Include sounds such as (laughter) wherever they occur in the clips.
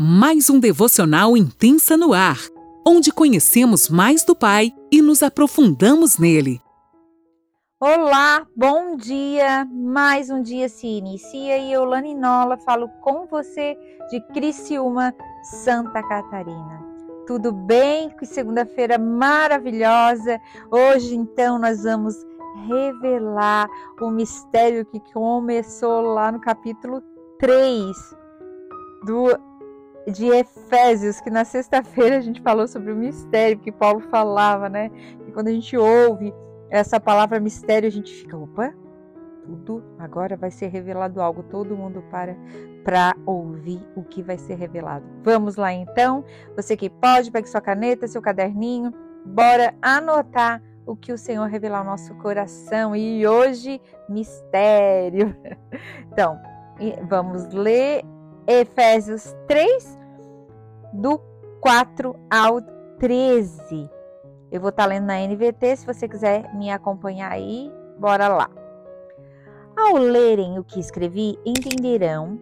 mais um devocional intensa no ar, onde conhecemos mais do Pai e nos aprofundamos nele. Olá, bom dia! Mais um dia se inicia e eu, Lani Nola, falo com você de Criciúma, Santa Catarina. Tudo bem? Que segunda-feira maravilhosa! Hoje, então, nós vamos revelar o mistério que começou lá no capítulo 3 do de Efésios, que na sexta-feira a gente falou sobre o mistério que Paulo falava, né? E quando a gente ouve essa palavra mistério, a gente fica, opa, tudo agora vai ser revelado algo. Todo mundo para para ouvir o que vai ser revelado. Vamos lá então. Você que pode, pegue sua caneta, seu caderninho, bora anotar o que o Senhor revelar ao nosso coração. E hoje, mistério. (laughs) Então, vamos ler Efésios 3, do 4 ao 13. Eu vou estar tá lendo na NVT, se você quiser me acompanhar aí, bora lá. Ao lerem o que escrevi, entenderão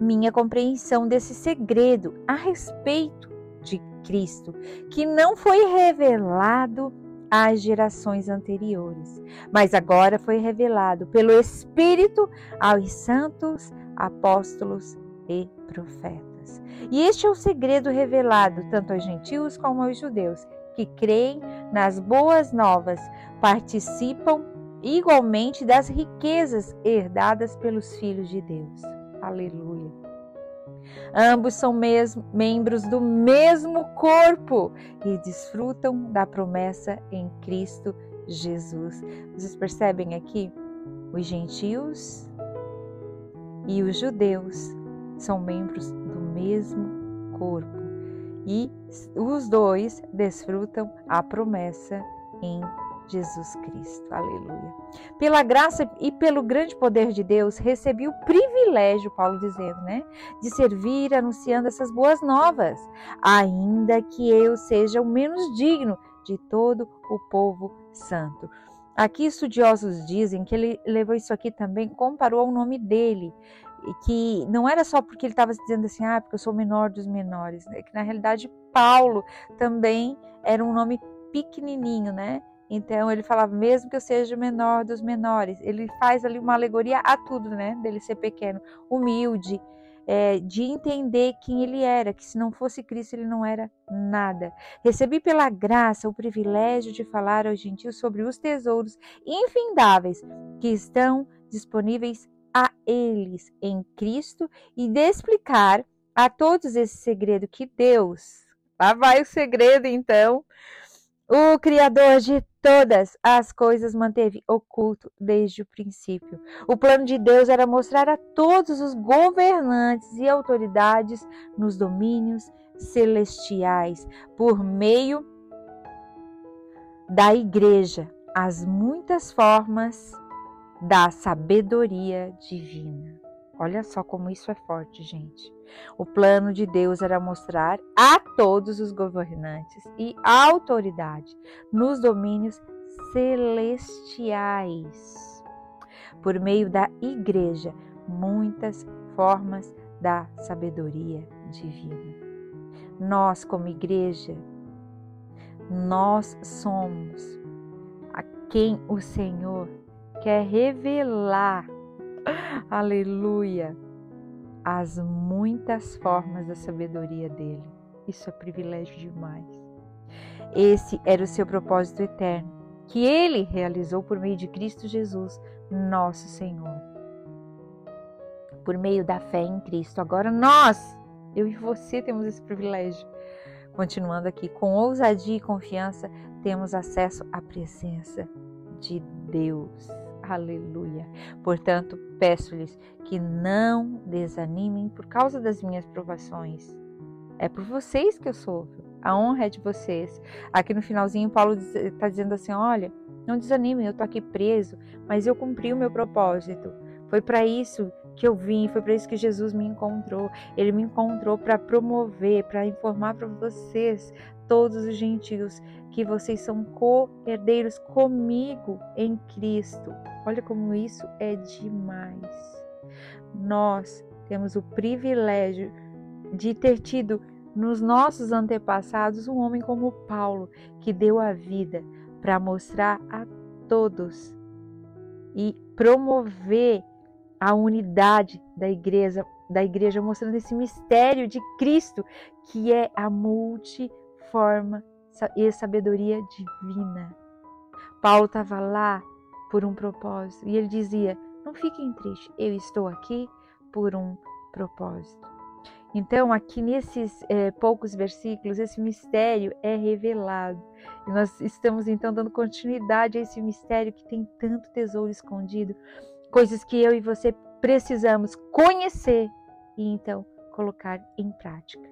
minha compreensão desse segredo a respeito de Cristo, que não foi revelado às gerações anteriores, mas agora foi revelado pelo Espírito aos santos apóstolos e profetas. E este é o segredo revelado tanto aos gentios como aos judeus, que creem nas boas novas, participam igualmente das riquezas herdadas pelos filhos de Deus. Aleluia. Ambos são mesmo, membros do mesmo corpo e desfrutam da promessa em Cristo Jesus. Vocês percebem aqui? Os gentios e os judeus são membros do mesmo corpo e os dois desfrutam a promessa em Jesus Cristo. Aleluia. Pela graça e pelo grande poder de Deus, recebi o privilégio, Paulo dizendo, né, de servir anunciando essas boas novas, ainda que eu seja o menos digno de todo o povo santo. Aqui estudiosos dizem que ele levou isso aqui também, comparou ao nome dele que não era só porque ele estava dizendo assim, ah, porque eu sou o menor dos menores, né? que na realidade Paulo também era um nome pequenininho, né? Então ele falava, mesmo que eu seja o menor dos menores, ele faz ali uma alegoria a tudo, né? Dele ser pequeno, humilde, é, de entender quem ele era, que se não fosse Cristo ele não era nada. Recebi pela graça o privilégio de falar aos gentios sobre os tesouros infindáveis que estão disponíveis a eles em Cristo e de explicar a todos esse segredo que Deus, lá vai o segredo então, o Criador de todas as coisas manteve oculto desde o princípio. O plano de Deus era mostrar a todos os governantes e autoridades nos domínios celestiais, por meio da igreja, as muitas formas da sabedoria divina. Olha só como isso é forte, gente. O plano de Deus era mostrar a todos os governantes e autoridade nos domínios celestiais, por meio da igreja, muitas formas da sabedoria divina. Nós, como igreja, nós somos a quem o Senhor quer revelar, aleluia, as muitas formas da sabedoria dele. Isso é privilégio demais. Esse era o seu propósito eterno, que ele realizou por meio de Cristo Jesus, nosso Senhor. Por meio da fé em Cristo. Agora nós, eu e você, temos esse privilégio. Continuando aqui, com ousadia e confiança, temos acesso à presença de Deus. Aleluia. Portanto, peço-lhes que não desanimem por causa das minhas provações. É por vocês que eu sofro. A honra é de vocês. Aqui no finalzinho, Paulo está dizendo assim: olha, não desanimem, eu estou aqui preso, mas eu cumpri o meu propósito. Foi para isso que eu vim, foi para isso que Jesus me encontrou. Ele me encontrou para promover, para informar para vocês, todos os gentios, que vocês são co-herdeiros comigo em Cristo. Olha como isso é demais. Nós temos o privilégio de ter tido nos nossos antepassados um homem como Paulo, que deu a vida para mostrar a todos e promover a unidade da igreja, da igreja mostrando esse mistério de Cristo, que é a multiforma e sabedoria divina. Paulo estava lá por um propósito e ele dizia: Não fiquem tristes, eu estou aqui por um propósito. Então, aqui nesses é, poucos versículos, esse mistério é revelado. E nós estamos então dando continuidade a esse mistério que tem tanto tesouro escondido, coisas que eu e você precisamos conhecer e então colocar em prática.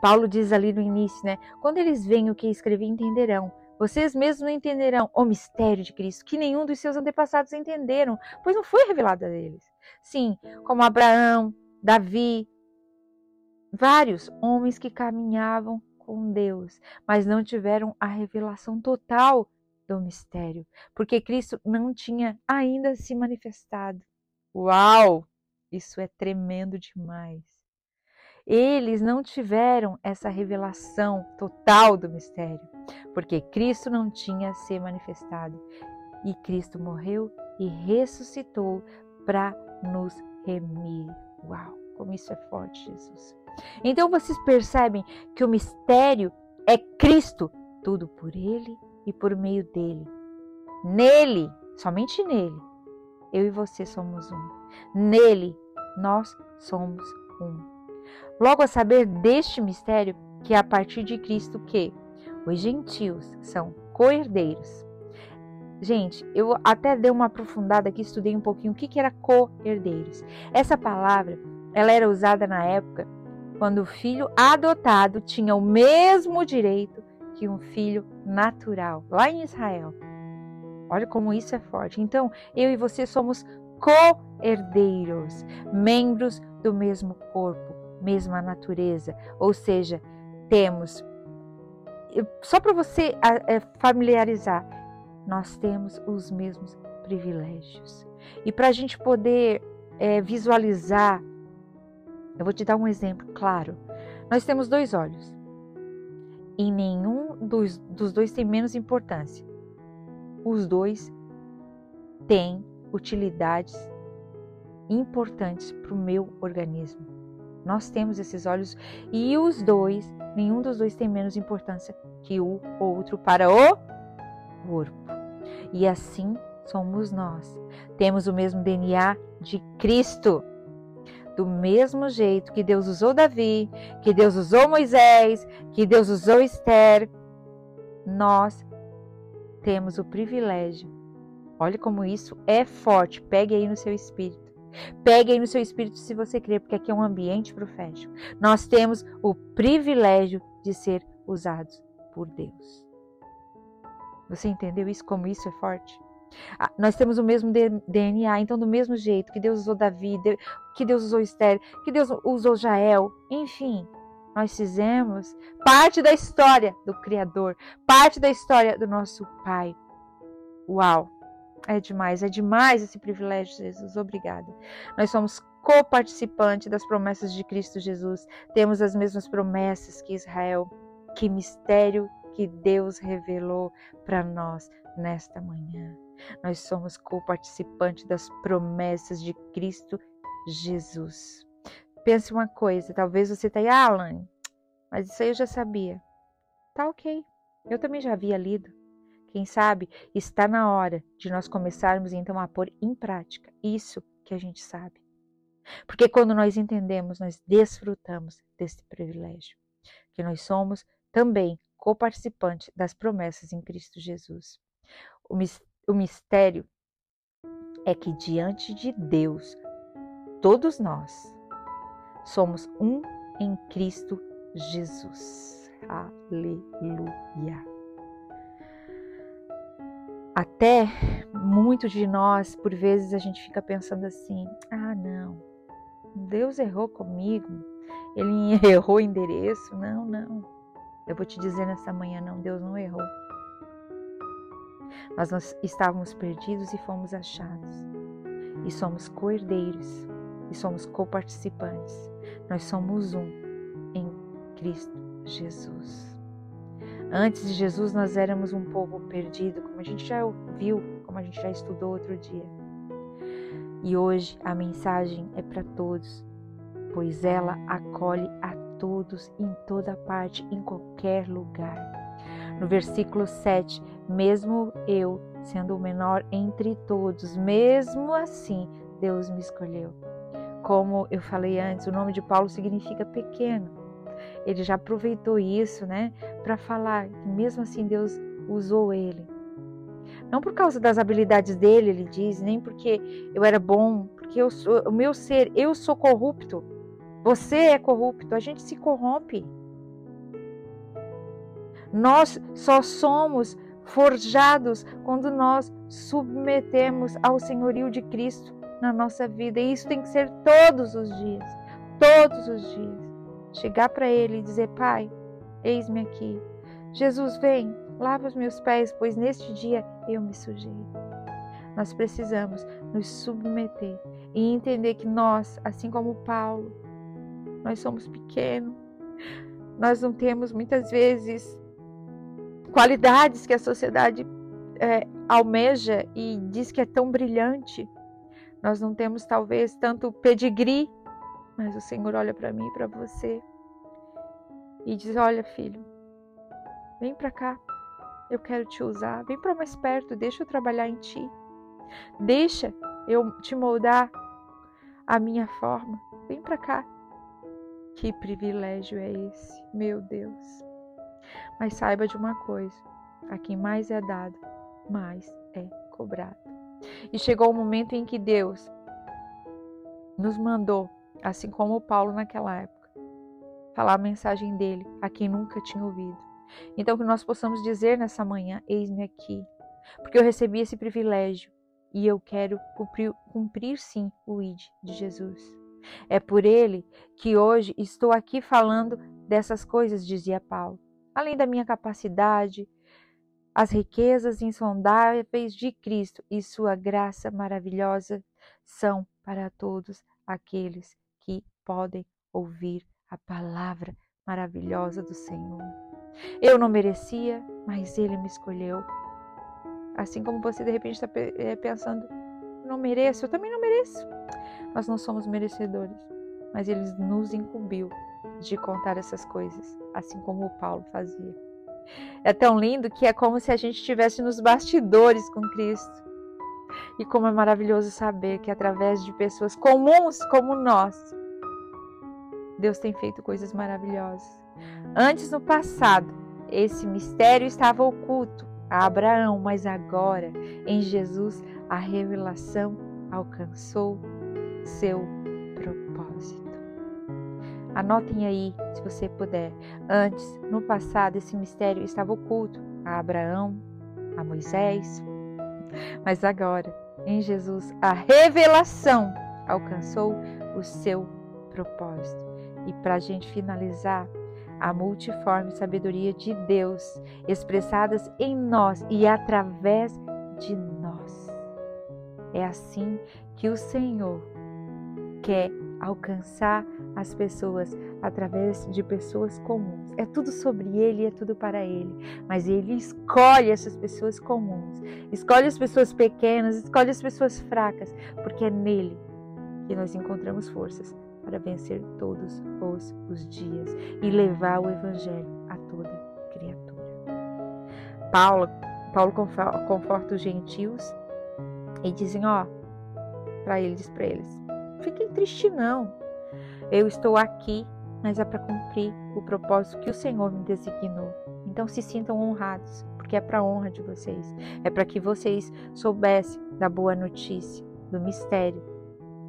Paulo diz ali no início, né? Quando eles veem o que escrevi, entenderão. Vocês mesmos não entenderão o mistério de Cristo, que nenhum dos seus antepassados entenderam, pois não foi revelado a eles. Sim, como Abraão, Davi, vários homens que caminhavam com Deus, mas não tiveram a revelação total do mistério, porque Cristo não tinha ainda se manifestado. Uau! Isso é tremendo demais. Eles não tiveram essa revelação total do mistério, porque Cristo não tinha se manifestado. E Cristo morreu e ressuscitou para nos remir. Uau, como isso é forte, Jesus. Então vocês percebem que o mistério é Cristo, tudo por Ele e por meio dele. Nele, somente nele, eu e você somos um. Nele, nós somos um. Logo a saber deste mistério que é a partir de Cristo que os gentios são co-herdeiros. Gente, eu até dei uma aprofundada aqui, estudei um pouquinho o que, que era co-herdeiros. Essa palavra, ela era usada na época quando o filho adotado tinha o mesmo direito que um filho natural, lá em Israel. Olha como isso é forte. Então, eu e você somos co-herdeiros, membros do mesmo corpo, mesma natureza. Ou seja, temos. Só para você é, familiarizar, nós temos os mesmos privilégios. E para a gente poder é, visualizar eu vou te dar um exemplo claro. Nós temos dois olhos. E nenhum dos, dos dois tem menos importância. Os dois têm utilidades importantes para o meu organismo. Nós temos esses olhos e os dois, nenhum dos dois tem menos importância que o outro para o corpo. E assim somos nós. Temos o mesmo DNA de Cristo do mesmo jeito que Deus usou Davi, que Deus usou Moisés, que Deus usou Esther, nós temos o privilégio. Olha como isso é forte. Pegue aí no seu espírito. Pegue aí no seu espírito se você crer, porque aqui é um ambiente profético. Nós temos o privilégio de ser usados por Deus. Você entendeu isso? Como isso é forte? Ah, nós temos o mesmo DNA, então do mesmo jeito que Deus usou Davi, que Deus usou Esther, que Deus usou Jael, enfim, nós fizemos parte da história do Criador, parte da história do nosso Pai. Uau! É demais, é demais esse privilégio, Jesus. Obrigada. Nós somos coparticipantes das promessas de Cristo Jesus. Temos as mesmas promessas que Israel. Que mistério que Deus revelou para nós nesta manhã. Nós somos co-participantes das promessas de Cristo Jesus. Pense uma coisa, talvez você está aí, Alan, mas isso aí eu já sabia. Tá ok, eu também já havia lido. Quem sabe está na hora de nós começarmos então a pôr em prática isso que a gente sabe. Porque quando nós entendemos, nós desfrutamos desse privilégio, que nós somos também co-participantes das promessas em Cristo Jesus. O o mistério é que diante de Deus, todos nós somos um em Cristo Jesus. Aleluia. Até muito de nós, por vezes, a gente fica pensando assim: ah, não, Deus errou comigo, ele (laughs) errou o endereço. Não, não. Eu vou te dizer nessa manhã: não, Deus não errou. Mas nós estávamos perdidos e fomos achados. E somos cordeiros e somos coparticipantes. Nós somos um em Cristo Jesus. Antes de Jesus, nós éramos um povo perdido, como a gente já viu, como a gente já estudou outro dia. E hoje a mensagem é para todos, pois ela acolhe a todos em toda parte, em qualquer lugar. No versículo 7, mesmo eu, sendo o menor entre todos, mesmo assim, Deus me escolheu. Como eu falei antes, o nome de Paulo significa pequeno. Ele já aproveitou isso, né, para falar que mesmo assim Deus usou ele. Não por causa das habilidades dele, ele diz, nem porque eu era bom, porque eu sou, o meu ser, eu sou corrupto. Você é corrupto, a gente se corrompe. Nós só somos forjados quando nós submetemos ao senhorio de Cristo na nossa vida. E isso tem que ser todos os dias, todos os dias. Chegar para Ele e dizer: Pai, eis-me aqui. Jesus, vem, lava os meus pés, pois neste dia eu me sujei. Nós precisamos nos submeter e entender que nós, assim como Paulo, nós somos pequenos, nós não temos muitas vezes qualidades que a sociedade é, almeja e diz que é tão brilhante. Nós não temos talvez tanto pedigree, mas o Senhor olha para mim e para você e diz: Olha, filho, vem para cá, eu quero te usar. Vem para mais perto, deixa eu trabalhar em ti. Deixa eu te moldar a minha forma. Vem para cá. Que privilégio é esse, meu Deus. Mas saiba de uma coisa: a quem mais é dado, mais é cobrado. E chegou o momento em que Deus nos mandou, assim como Paulo naquela época, falar a mensagem dele a quem nunca tinha ouvido. Então, que nós possamos dizer nessa manhã: Eis-me aqui, porque eu recebi esse privilégio e eu quero cumprir, cumprir sim o ID de Jesus. É por ele que hoje estou aqui falando dessas coisas, dizia Paulo além da minha capacidade, as riquezas insondáveis de Cristo e sua graça maravilhosa são para todos aqueles que podem ouvir a palavra maravilhosa do Senhor. Eu não merecia, mas Ele me escolheu. Assim como você de repente está eh, pensando, não mereço, eu também não mereço. Nós não somos merecedores, mas Ele nos incumbiu de contar essas coisas, assim como o Paulo fazia. É tão lindo que é como se a gente estivesse nos bastidores com Cristo. E como é maravilhoso saber que através de pessoas comuns como nós, Deus tem feito coisas maravilhosas. Antes, no passado, esse mistério estava oculto a Abraão, mas agora, em Jesus, a revelação alcançou seu. Anotem aí, se você puder. Antes, no passado, esse mistério estava oculto a Abraão, a Moisés. Mas agora, em Jesus, a revelação alcançou o seu propósito. E para a gente finalizar, a multiforme sabedoria de Deus expressadas em nós e através de nós. É assim que o Senhor quer alcançar as pessoas através de pessoas comuns. É tudo sobre ele, é tudo para ele. Mas ele escolhe essas pessoas comuns, escolhe as pessoas pequenas, escolhe as pessoas fracas, porque é nele que nós encontramos forças para vencer todos os, os dias e levar o evangelho a toda criatura. Paulo, Paulo conforta os gentios e dizem, ó, para eles, para eles, fiquem tristes não. Eu estou aqui, mas é para cumprir o propósito que o Senhor me designou. Então se sintam honrados, porque é para a honra de vocês. É para que vocês soubessem da boa notícia, do mistério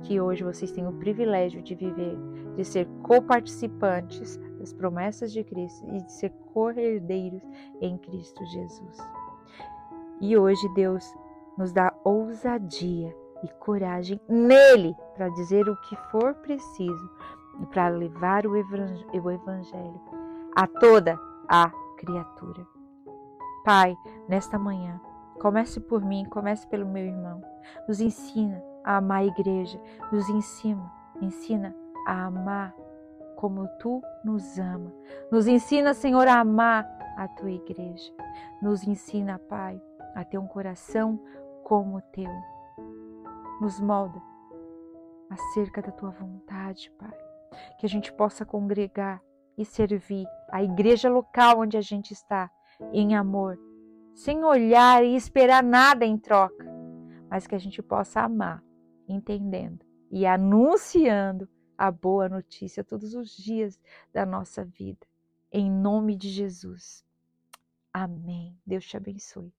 que hoje vocês têm o privilégio de viver, de ser coparticipantes das promessas de Cristo e de ser co-herdeiros em Cristo Jesus. E hoje Deus nos dá ousadia e coragem nele para dizer o que for preciso para levar o evangelho a toda a criatura. Pai, nesta manhã, comece por mim, comece pelo meu irmão. Nos ensina a amar a igreja, nos ensina, ensina a amar como tu nos ama. Nos ensina, Senhor, a amar a tua igreja. Nos ensina, Pai, a ter um coração como o teu. Nos molda acerca da tua vontade, Pai. Que a gente possa congregar e servir a igreja local onde a gente está em amor, sem olhar e esperar nada em troca, mas que a gente possa amar, entendendo e anunciando a boa notícia todos os dias da nossa vida. Em nome de Jesus. Amém. Deus te abençoe.